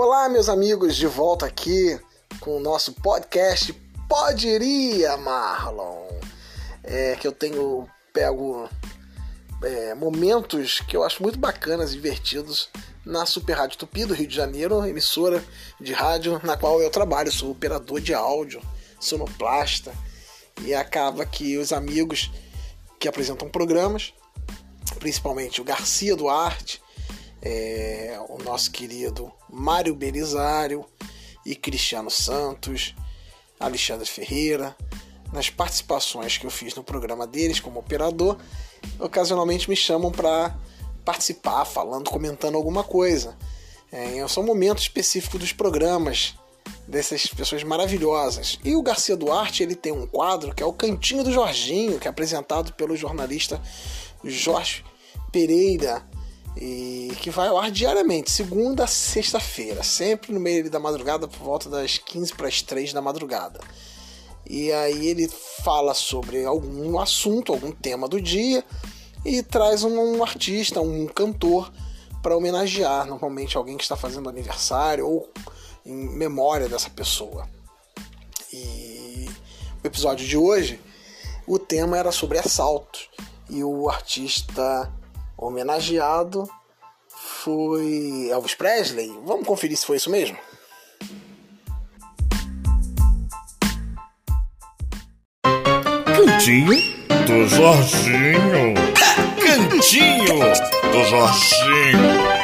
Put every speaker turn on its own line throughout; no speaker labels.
Olá, meus amigos, de volta aqui com o nosso podcast Poderia, Marlon. É que eu tenho pego é, momentos que eu acho muito bacanas divertidos na Super Rádio Tupi do Rio de Janeiro, emissora de rádio na qual eu trabalho, sou operador de áudio, sonoplasta, e acaba que os amigos que apresentam programas, principalmente o Garcia Duarte, é, o nosso querido Mário Belisário e Cristiano Santos, Alexandre Ferreira, nas participações que eu fiz no programa deles como operador, ocasionalmente me chamam para participar, falando, comentando alguma coisa. É, são momentos específicos dos programas dessas pessoas maravilhosas. E o Garcia Duarte ele tem um quadro que é o Cantinho do Jorginho, que é apresentado pelo jornalista Jorge Pereira e que vai ao ar diariamente, segunda a sexta-feira, sempre no meio da madrugada, por volta das 15 para as 3 da madrugada. E aí ele fala sobre algum assunto, algum tema do dia e traz um, artista, um cantor para homenagear normalmente alguém que está fazendo aniversário ou em memória dessa pessoa. E o episódio de hoje, o tema era sobre assaltos e o artista homenageado foi Elvis Presley. Vamos conferir se foi isso mesmo?
Cantinho do Jorginho. Cantinho do Jorginho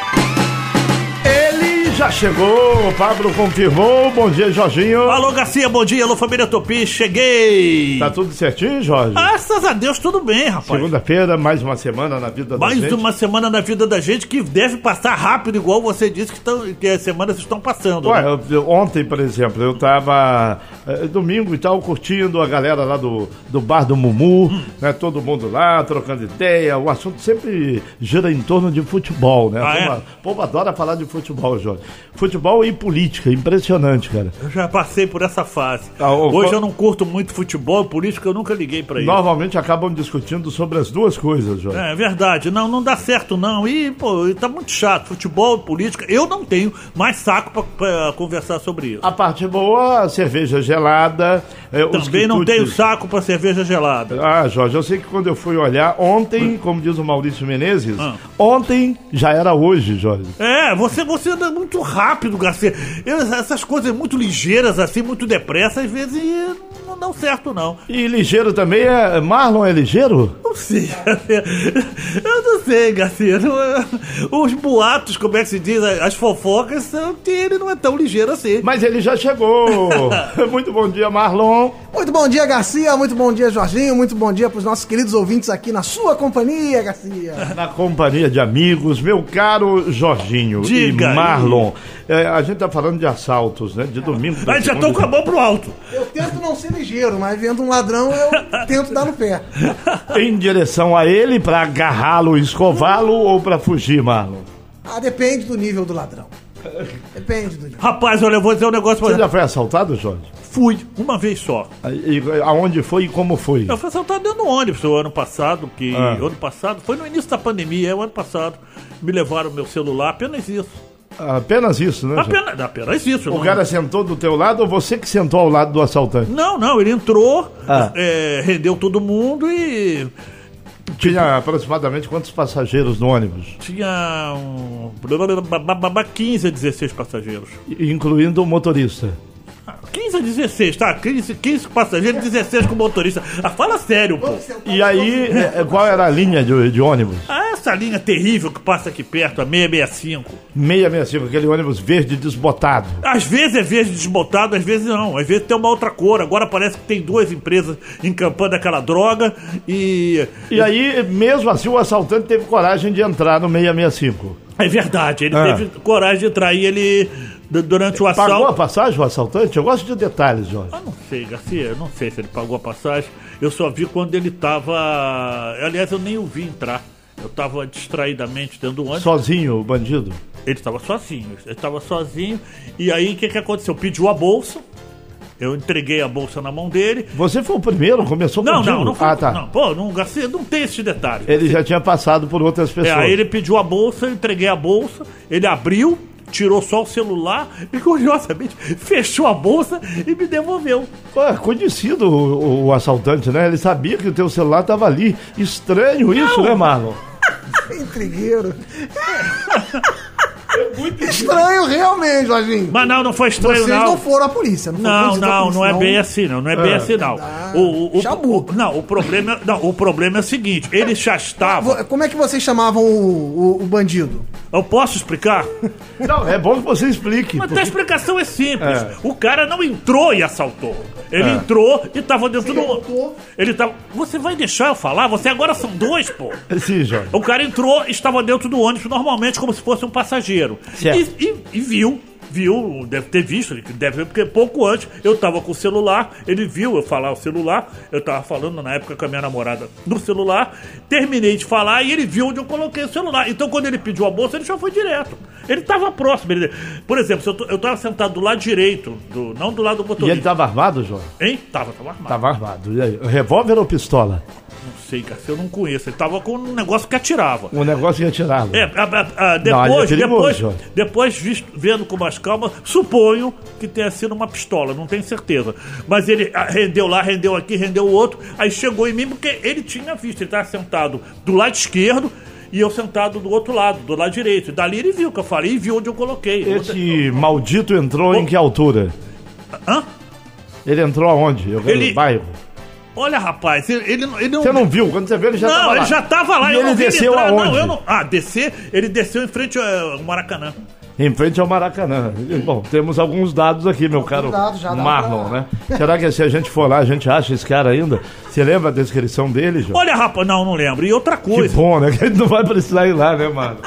já chegou, o Pablo confirmou. Bom dia, Jorginho.
Alô, Garcia, bom dia. Alô, família Tupi, cheguei.
Tá tudo certinho, Jorge?
Graças a Deus, tudo bem, rapaz.
Segunda-feira, mais uma semana na vida
mais
da gente.
Mais uma semana na vida da gente que deve passar rápido, igual você disse que, tão, que as semanas estão passando.
Ué, né? eu, ontem, por exemplo, eu tava é, domingo e tal, curtindo a galera lá do, do bar do Mumu, hum. né? Todo mundo lá, trocando ideia. O assunto sempre gira em torno de futebol, né? Ah, o povo é? adora falar de futebol, Jorge. Futebol e política, impressionante, cara.
Eu já passei por essa fase. Ah, Hoje eu não curto muito futebol e política, eu nunca liguei para isso.
Normalmente acabam discutindo sobre as duas coisas, Jorge.
É, é verdade. Não, não dá certo não. E, pô, tá muito chato. Futebol, política, eu não tenho mais saco para conversar sobre isso.
A parte boa, cerveja gelada.
É, Também não tenho saco para cerveja gelada.
Ah, Jorge, eu sei que quando eu fui olhar, ontem, como diz o Maurício Menezes, ah. ontem já era hoje, Jorge.
É, você, você anda muito muito rápido, Garcia. Eu, essas coisas muito ligeiras, assim, muito depressa, às vezes não dão certo, não.
E ligeiro também é. Marlon é ligeiro?
Não sei. Não sei, Garcia. Os boatos, como é que se diz, as fofocas, que ele não é tão ligeiro assim.
Mas ele já chegou. muito bom dia, Marlon.
Muito bom dia, Garcia. Muito bom dia, Jorginho. Muito bom dia para os nossos queridos ouvintes aqui na sua companhia, Garcia.
Na companhia de amigos, meu caro Jorginho Diga e Marlon. É, a gente tá falando de assaltos, né? De domingo.
Aí já estão com a mão pro alto.
Eu tento não ser ligeiro, mas vendo um ladrão eu tento dar no pé.
em direção a ele para agarrá-lo, escová-lo ou para fugir, Marlon?
Ah, depende do nível do ladrão. Depende do nível.
Rapaz, olha, eu vou dizer um negócio
pra você. Você já foi assaltado, Jorge?
Fui, uma vez só.
E, aonde foi e como foi?
Eu fui assaltado dentro do ônibus o ano passado, que ah. ano passado, foi no início da pandemia, é o ano passado. Me levaram meu celular, apenas isso.
Apenas isso, né?
Apenas, apenas isso.
O não... cara sentou do teu lado ou você que sentou ao lado do assaltante?
Não, não, ele entrou, ah. é, rendeu todo mundo e.
Tinha aproximadamente quantos passageiros no ônibus?
Tinha um... 15 a 16 passageiros.
Incluindo o motorista.
15 a 16, tá? 15, 15 passageiros, 16 com motorista. Ah, fala sério, pô.
E aí, é, é, qual era a linha de, de ônibus?
Ah, essa linha terrível que passa aqui perto, a 665.
665, aquele ônibus verde desbotado.
Às vezes é verde desbotado, às vezes não. Às vezes tem uma outra cor. Agora parece que tem duas empresas encampando aquela droga e.
E aí, mesmo assim, o assaltante teve coragem de entrar no 665.
É verdade, ele ah. teve coragem de entrar e ele durante o assalto.
Pagou a passagem o assaltante? Eu gosto de detalhes, Jorge.
Eu não sei, Garcia, eu não sei se ele pagou a passagem. Eu só vi quando ele estava. Aliás, eu nem o vi entrar. Eu estava distraidamente dentro do ônibus.
Sozinho, o bandido?
Ele estava sozinho. Ele estava sozinho. E aí, o que, que aconteceu? Pediu a bolsa. Eu entreguei a bolsa na mão dele.
Você foi o primeiro? Começou
não,
contigo?
Não, não foi. Ah, tá. Não, pô, não, Garcia, não tem esse detalhe.
Ele já tinha passado por outras pessoas.
É, aí ele pediu a bolsa, eu entreguei a bolsa, ele abriu, tirou só o celular e curiosamente fechou a bolsa e me devolveu.
Pô, conhecido o, o assaltante, né? Ele sabia que o teu celular tava ali. Estranho isso, né, Marlon?
Intrigueiro. Estranho realmente, Jorginho.
Mas não, não foi estranho,
Vocês
não.
não foram à polícia, não
Não, não,
polícia,
não é bem assim, não. Não é bem
É.
assim, não.
Ah,
O, o, o- não, o problema, não, o problema é o seguinte: ele já estava.
Vo- Como é que vocês chamavam o, o- o bandido?
Eu posso explicar?
Não, é bom que você explique.
Mas
porque-
a explicação é simples.
É.
O cara não entrou e assaltou. Ele
É.
entrou e tava dentro do.
entrou.
Ele tava. Você vai deixar eu falar? Você agora são dois, pô.
Sim, Jorge.
O cara entrou, estava dentro do ônibus normalmente como se fosse um passageiro. E, e- e viu, viu, deve ter visto, deve ver, porque pouco antes eu tava com o celular, ele viu eu falar o celular, eu tava falando na época com a minha namorada no celular, terminei de falar e ele viu onde eu coloquei o celular. Então quando ele pediu a bolsa, ele já foi direto. Ele tava próximo. ele- por exemplo, se eu, tô- eu tava sentado do lado direito, do, não do lado do
E
motorista.
ele tava armado, Jorge?
Hein? Tava, tava armado.
Tava armado. E Revólver ou pistola?
Não sei, cara, eu não conheço. Ele tava com um negócio que atirava.
O negócio ia tirá-lo.
É, a- a- a-
Não, ali é
depois, depois, depois visto- vendo com mais calma, suponho que tenha sido uma pistola, não tenho certeza. Mas ele ah, rendeu lá, rendeu aqui, rendeu o outro, aí chegou em mim porque ele tinha visto, ele estava sentado do lado esquerdo e eu sentado do outro lado, do lado direito. Dali ele viu o que eu falei e viu onde eu coloquei.
Esse maldito entrou em
Ô.
que altura?
Hã?
Ele entrou aonde? Eu
Ele-
No bairro.
Olha, rapaz, ele, ele, não- ele não.
Você não viu? Quando você viu, ele já
não,
tava lá.
ele já tava lá.
E
eu
ele
não
desceu
entrar.
aonde?
Não, eu não. Ah, descer, ele desceu em frente ao Maracanã.
Em frente ao Maracanã. Bom, temos alguns dados aqui, meu caro Marlon,
pra-
né? Será que se a gente for lá, a gente acha esse cara ainda? Você lembra a descrição dele, João?
Olha, rapaz, não, não lembro. E outra
Que
coisa.
bom, né? Que a gente não vai precisar ir lá, né, mano?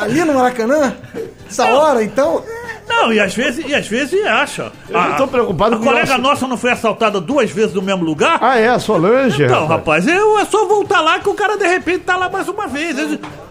Ali no Maracanã? Essa hora, então?
Não, e às vezes, e às vezes acha.
Eu não tô preocupado
a
com
colega
nossa-
nossa não foi assaltada duas vezes no mesmo lugar?
Ah, é, a Solange?
Não, rapaz, eu, é só voltar lá que o cara de repente tá lá mais uma vez.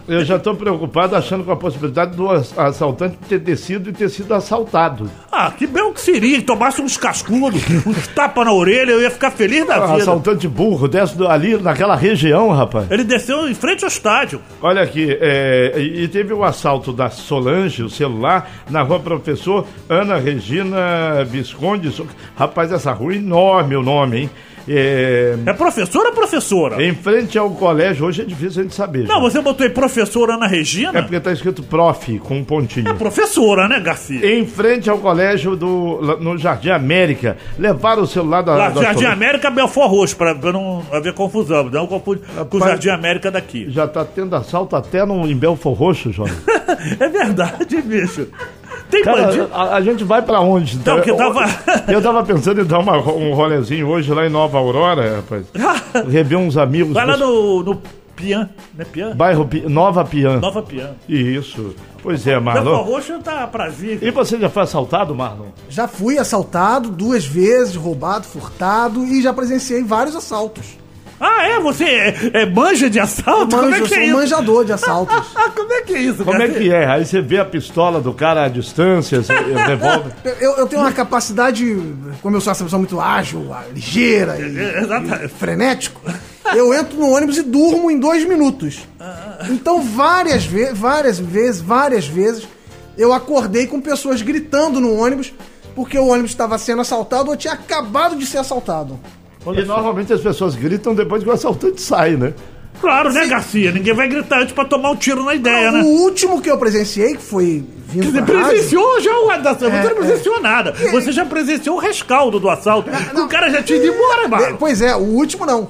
Eu
já tô preocupado achando com a possibilidade do ass- assaltante ter descido e ter sido assaltado.
Ah, que bem que seria, tomasse uns cascudos, uns tapas na orelha, eu ia ficar feliz da
Um
vida.
assaltante burro, desce ali naquela região, rapaz.
Ele desceu em frente ao estádio.
Olha aqui, é, e teve o assalto da Solange, o celular, na rua Professor Ana Regina Visconde. Rapaz, essa rua é enorme o nome, hein? É,
É professora ou professora?
em frente ao colégio, hoje é difícil a gente saber.
Não,
João.
você botou aí professora Ana Regina?
É porque tá escrito prof, com um pontinho.
É professora, né, Garcia?
Em frente ao colégio do, no Jardim América. Levaram o celular da,
Lá,
da
Jardim
Solange.
América, Belfort Roxo, pra, pra não haver confusão. Não confunde com o
Rapaz,
Jardim América daqui.
Já tá tendo assalto até no, em Belfor Roxo, Jorge.
é verdade, bicho. Tem
Cara,
bandido.
a, a gente vai pra onde?
Não, porque
eu,
tava-
eu tava pensando em dar uma- um rolezinho hoje lá em Nova Aurora, rapaz. Rever uns amigos.
Vai lá no, no Pian, né? Pian?
Bairro Pi- Nova Pian.
Nova Pian.
Isso. Pois é, Marlon.
Roxo tá prazer.
E você já foi assaltado, Marlon?
Já fui assaltado duas vezes, roubado, furtado e já presenciei vários assaltos.
Ah, é? Você é, é manja de assalto? Como
Manjo,
é
eu
que
sou
é
um
isso?
manjador de assaltos.
Ah, como é que é isso,
Como é que é? Aí você vê a pistola do cara à distância, você revólver.
Eu, eu tenho uma capacidade, como eu sou uma pessoa muito ágil, ligeira e,
É,
e frenético, eu entro no ônibus e durmo em dois minutos. Então várias vezes, várias vezes, várias vezes, eu acordei com pessoas gritando no ônibus porque o ônibus estava sendo assaltado ou tinha acabado de ser assaltado.
E normalmente as pessoas gritam depois que o assaltante sai, né?
Claro, né, Garcia? Ninguém vai gritar antes pra tomar um tiro na ideia,
O
né?
último que eu presenciei, que foi vindo
Você
pra rádio,
presenciou já o assalto, você
É,
não presenciou nada. Você já presenciou o rescaldo do assalto. O cara já tinha ido embora,
É,
mano.
Pois é, o último não.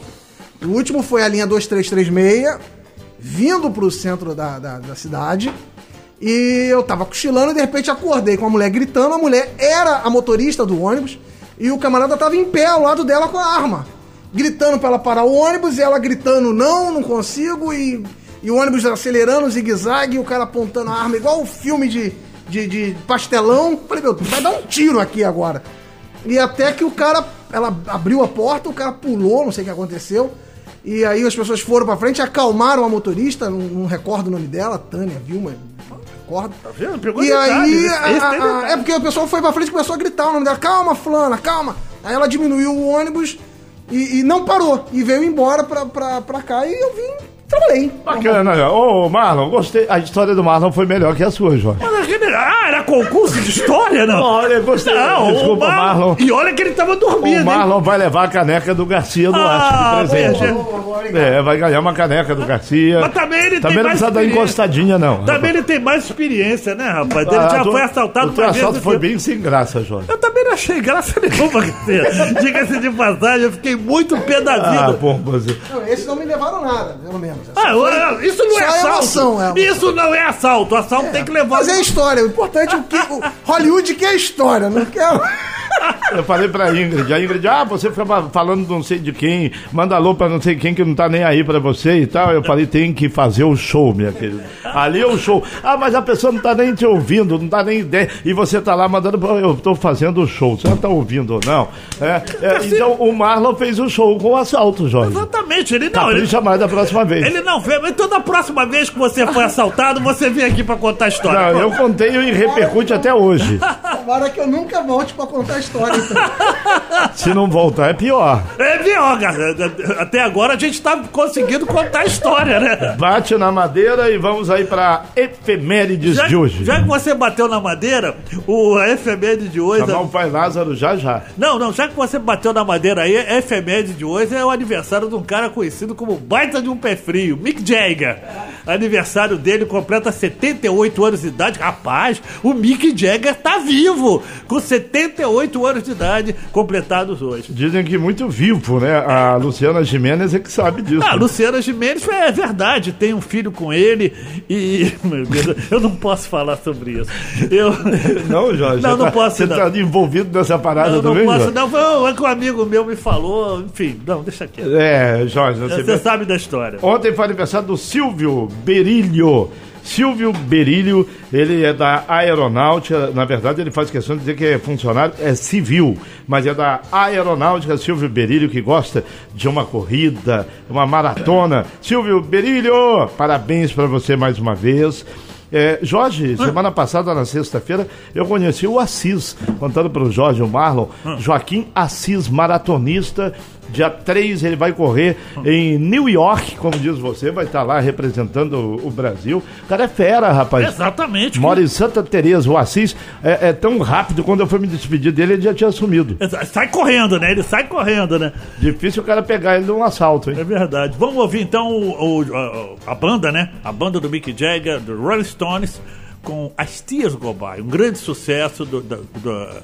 O último foi a linha 2336, vindo pro centro da, da, da cidade. E eu tava cochilando e de repente acordei com a mulher gritando. A mulher era a motorista do ônibus e o camarada tava em pé ao lado dela com a arma. Gritando pra ela parar o ônibus e ela gritando: Não, não consigo. E, e o ônibus acelerando, zigue-zague, e o cara apontando a arma, igual o filme de, de, de pastelão. Falei: Meu, vai dar um tiro aqui agora. E até que o cara, ela abriu a porta, o cara pulou, não sei o que aconteceu. E aí as pessoas foram pra frente, acalmaram a motorista, não, não recordo o nome dela, Tânia, Vilma, não recordo.
vendo? Pegou
E
detalhes,
aí,
esse-
a-
esse tem
a-
detalhes.
é porque o pessoal foi pra frente e começou a gritar o nome dela, calma, fulana, calma. Aí ela diminuiu o ônibus e, e não parou, e veio embora pra, pra, pra cá, e eu vim
Trabalhei.
Bacana? Ô, Marlon, gostei. A história do Marlon foi melhor que a sua, Jorge.
Mas aquele- ah, era concurso de história, não?
Olha, gostei.
Não,
Desculpa,
o Marlon.
Marlon.
E olha que ele tava dormindo,
O
hein?
Marlon vai levar a caneca do Garcia do
Ah,
Arte de presente.
poxa.
É, vai ganhar uma caneca do Garcia.
Mas também ele tem
Também não
mais
precisa dar
experiência.
encostadinha, não.
Também ele tem mais experiência, né, rapaz? Ele
Ah,
já
tu-
foi assaltado
O teu
uma vez.
assalto foi bem sem graça, Jorge.
Eu também não achei graça nenhuma, Garcia. Diga-se de passagem, eu fiquei muito pé da
Ah,
vida.
pô, você...
Não, esses não me levaram nada, pelo menos.
Ah, eu- isso não é assalto.
é emoção.
Isso não é assalto. O assalto tem que levar.
Mas é história. O importante é o que. O Hollywood quer história, não quer.
Eu falei pra Ingrid, a Ingrid, ah, você fica falando não sei de quem, manda alô pra não sei quem que não tá nem aí pra você e tal. Eu falei, tem que fazer o show, minha querida. Ali é o show. Ah, mas a pessoa não tá nem te ouvindo, não dá nem ideia. E você tá lá mandando, "Pô, eu tô fazendo o show, você não tá ouvindo ou não? É, é, então o Marlon fez o show com o assalto, Jorge.
Exatamente, ele não. Ele,
Capricha mais da próxima vez.
ele não fez. Então, da próxima vez que você foi assaltado, você vem aqui pra contar a história.
Não, eu contei e repercute até hoje.
Tomara que eu nunca volte pra contar a história, então.
Se não voltar, é pior.
É pior, cara. Até agora a gente tá conseguindo contar a história, né?
Bate na madeira e vamos aí pra efemérides
Já,
de hoje.
já que você bateu na madeira, o a efeméride de hoje.
Chamar o pai Lázaro já já.
Não, não, já que você bateu na madeira aí, a efeméride de hoje é o aniversário de um cara conhecido como baita de um pé frio, Mick Jagger. Aniversário dele completa 78 anos de idade. Rapaz, o Mick Jagger tá vivo, com 78 anos de idade completados hoje.
Dizem que muito vivo, né? A Luciana Jimenez é que sabe disso.
Ah, Luciana Gimenez é verdade, tem um filho com ele e. Meu Deus, eu não posso falar sobre isso. Eu.
Não, Jorge.
Não,
você
não
tá,
posso,
Você
não.
tá envolvido nessa parada
Eu não
também,
posso,
Jorge?
não. Foi é que um amigo meu me falou, enfim, não, deixa quieto.
É, Jorge, você,
Você sabe da história.
Ontem foi aniversário do Silvio Berilho. Silvio Berilho, ele é da aeronáutica, na verdade ele faz questão de dizer que é funcionário, é civil, mas é da aeronáutica, Silvio Berilho, que gosta de uma corrida, uma maratona. Silvio Berilho, parabéns para você mais uma vez. É, Jorge, semana passada, na sexta-feira, eu conheci o Assis, contando para o Jorge o Marlon, Joaquim Assis, maratonista. Dia 3 ele vai correr em New York, como diz você, vai estar lá representando o, o Brasil. O cara é fera, rapaz.
Exatamente.
Mora em Santa Teresa, o Assis é, é tão rápido, quando eu fui me despedir dele, ele já tinha sumido.
Sai correndo, né? Ele sai correndo, né?
Difícil o cara pegar ele num assalto, hein?
É verdade. Vamos ouvir então o, o- a, a banda, né? A banda do Mick Jagger, do Rolling Stones, com As Tias Go By. Um grande sucesso do- da- da-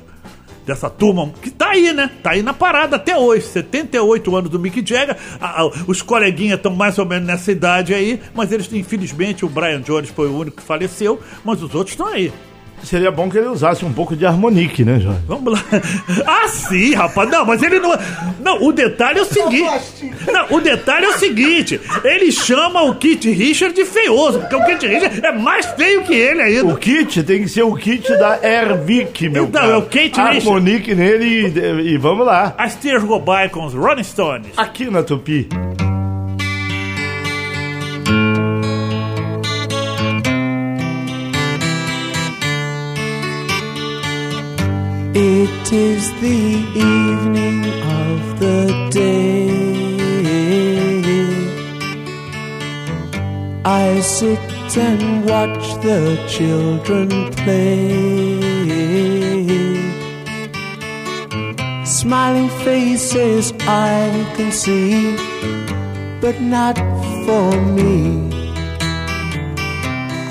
dessa turma que tá aí, né? Tá aí na parada até hoje. 78 anos do Mick Jagger. A- a- os coleguinhas estão mais ou menos nessa idade aí, mas eles, infelizmente, o Brian Jones foi o único que faleceu, mas os outros estão aí.
Seria bom que ele usasse um pouco de harmonique, né, Jorge?
Vamos lá. Ah, sim, rapaz. Não, mas ele não. Não, o detalhe é o seguinte. Não, o detalhe é o seguinte. Ele chama o Kit Richard de feioso, porque o Kit Richard é mais feio que ele ainda.
O kit tem que ser o kit da Airvic, meu
Então,
cara.
é o Kate Richard.
Harmonique nele e, e vamos lá.
As Tears Go By com os Rolling Stones.
Aqui na Tupi.
It is the evening of the day. I sit and watch the children play. Smiling faces I can see, but not for me.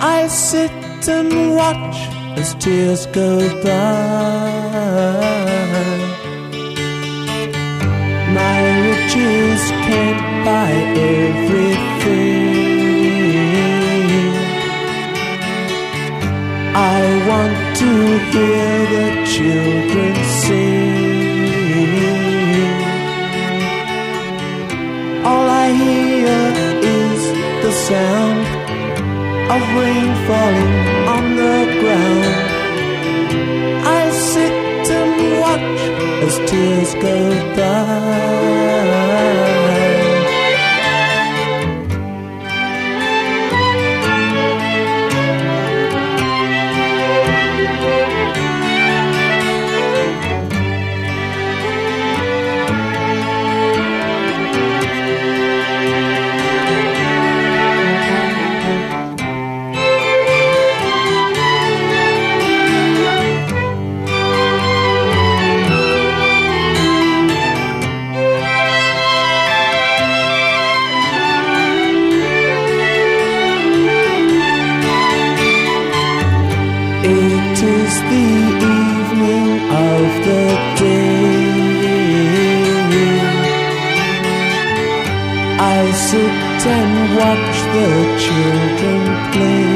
I sit and watch as tears go by. My riches can't buy everything. I want to hear the children sing. Rain falling on the ground. I sit and watch as tears go by. The children play.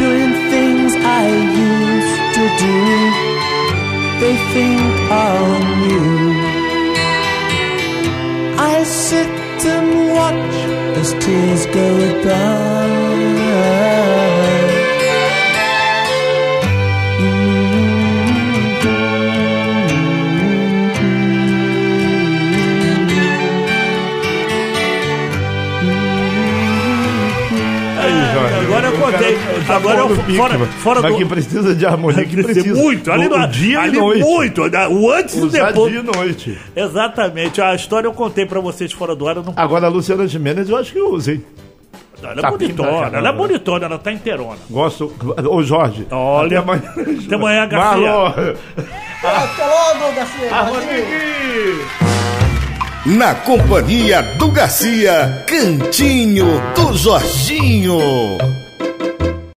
Doing things I used to do, they think are new. I sit and watch as tears go by.
Tá
Agora
falando pique,
fora- fora
Mas
do-
que precisa de harmonia, que precisa.
muito, ali,
o,
no,
o dia
ali
e noite.
muito, o antes e o depois.
dia e noite.
Exatamente, a história eu contei pra vocês fora do ar, eu não
Agora a Luciana Gimenez eu acho que usa, hein?
Ela é
Tá
bonitona,
pinta,
ela é
né?
bonitona, ela tá inteirona.
Gosto. Ô Jorge.
Olha,
até amanhã.
até amanhã, Garcia.
Marlon.
Até logo, Garcia.
Harmonia.
Na companhia do Garcia, Cantinho do Jorginho.